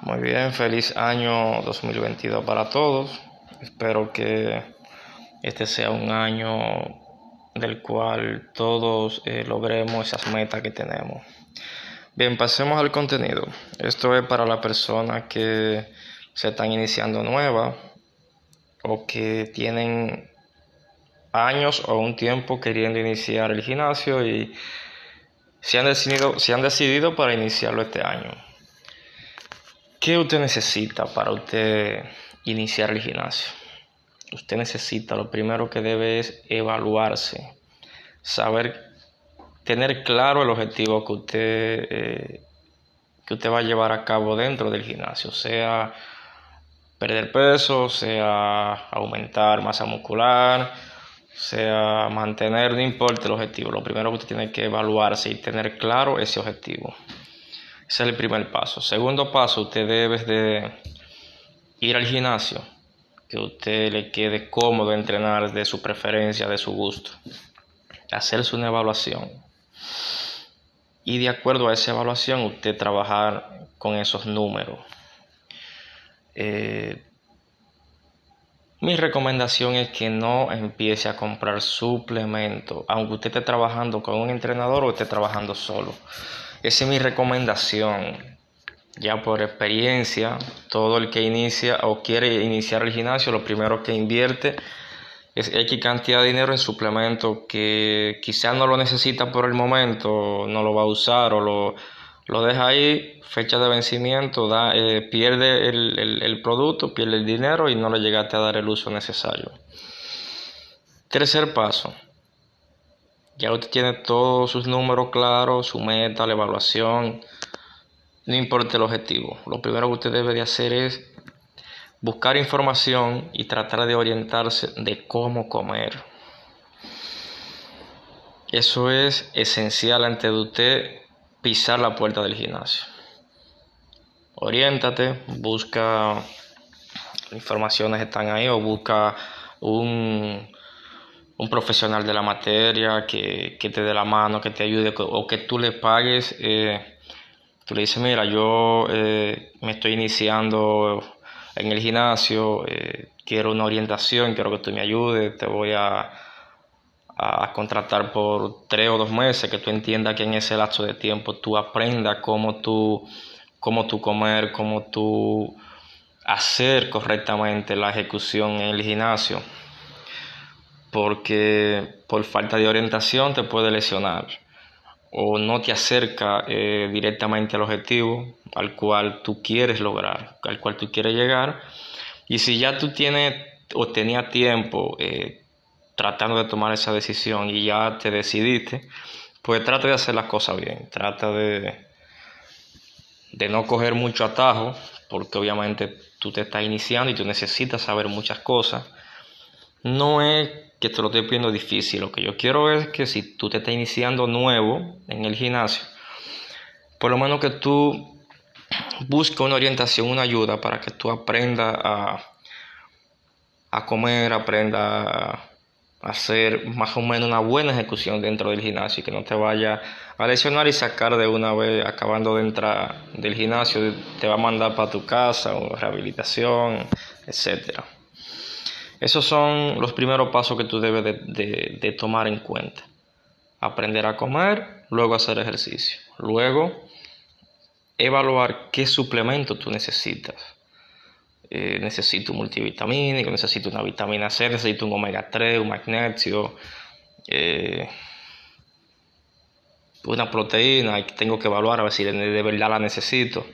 Muy bien, feliz año 2022 para todos. Espero que este sea un año del cual todos eh, logremos esas metas que tenemos. Bien, pasemos al contenido. Esto es para las personas que se están iniciando nuevas o que tienen años o un tiempo queriendo iniciar el gimnasio y se han decidido, se han decidido para iniciarlo este año. ¿Qué usted necesita para usted iniciar el gimnasio? Usted necesita, lo primero que debe es evaluarse, saber, tener claro el objetivo que usted, eh, que usted va a llevar a cabo dentro del gimnasio, sea perder peso, sea aumentar masa muscular, sea mantener, no importa el objetivo, lo primero que usted tiene que evaluarse y tener claro ese objetivo. Ese es el primer paso. Segundo paso, usted debe de ir al gimnasio, que usted le quede cómodo entrenar de su preferencia, de su gusto. Hacerse una evaluación. Y de acuerdo a esa evaluación, usted trabajar con esos números. Eh, mi recomendación es que no empiece a comprar suplementos, aunque usted esté trabajando con un entrenador o esté trabajando solo. Esa es mi recomendación. Ya por experiencia, todo el que inicia o quiere iniciar el gimnasio, lo primero que invierte es X cantidad de dinero en suplemento que quizás no lo necesita por el momento, no lo va a usar o lo, lo deja ahí, fecha de vencimiento, da, eh, pierde el, el, producto, pierde el dinero y no le llegaste a dar el uso necesario. Tercer paso, ya usted tiene todos sus números claros, su meta, la evaluación, no importa el objetivo. Lo primero que usted debe de hacer es buscar información y tratar de orientarse de cómo comer. Eso es esencial antes de usted pisar la puerta del gimnasio. Oriéntate, busca informaciones están ahí o busca un un profesional de la materia que, te dé la mano, que te ayude o que tú le pagues. Eh, tú le dices, mira, yo eh, me estoy iniciando en el gimnasio, eh, quiero una orientación, quiero que tú me ayudes, te voy a, a contratar por tres o dos meses, que tú entiendas que en ese lapso de tiempo tú aprendas cómo tú, cómo tú comer, cómo tú hacer correctamente la ejecución en el gimnasio porque por falta de orientación te puede lesionar o no te acerca eh, directamente al objetivo al cual tú quieres lograr, al cual tú quieres llegar. Y si ya tú tienes o tenías tiempo eh, tratando de tomar esa decisión y ya te decidiste, pues trata de hacer las cosas bien, trata de, de no coger mucho atajo, porque obviamente tú te estás iniciando y tú necesitas saber muchas cosas. No es que te lo estoy pidiendo difícil. Lo que yo quiero es que si tú te estás iniciando nuevo en el gimnasio, por lo menos que tú busques una orientación, una ayuda para que tú aprendas a, a comer, aprendas a hacer más o menos una buena ejecución dentro del gimnasio y que no te vaya a lesionar y sacar de una vez acabando de entrar del gimnasio, te va a mandar para tu casa o rehabilitación, etcétera. Esos son los primeros pasos que tú debes de, tomar en cuenta. Aprender a comer, luego hacer ejercicio. Luego, evaluar qué suplemento tú necesitas. Eh, necesito un multivitamínico, necesito una vitamina C, necesito un omega 3, un magnesio, eh, una proteína, tengo que evaluar a ver si de verdad la necesito.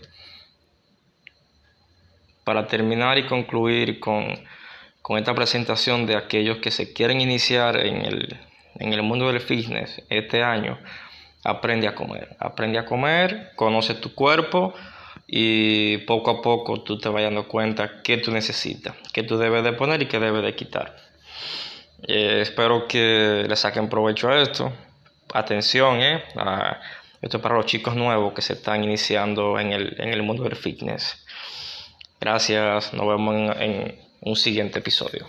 Para terminar y concluir con con esta presentación de aquellos que se quieren iniciar en el, en el mundo del fitness este año, aprende a comer. Aprende a comer, conoce tu cuerpo y poco a poco tú te vas dando cuenta qué tú necesitas, qué tú debes de poner y qué debes de quitar. Eh, espero que le saquen provecho a esto. Atención, eh, esto es para los chicos nuevos que se están iniciando en el, en el mundo del fitness. Gracias, nos vemos en un siguiente episodio.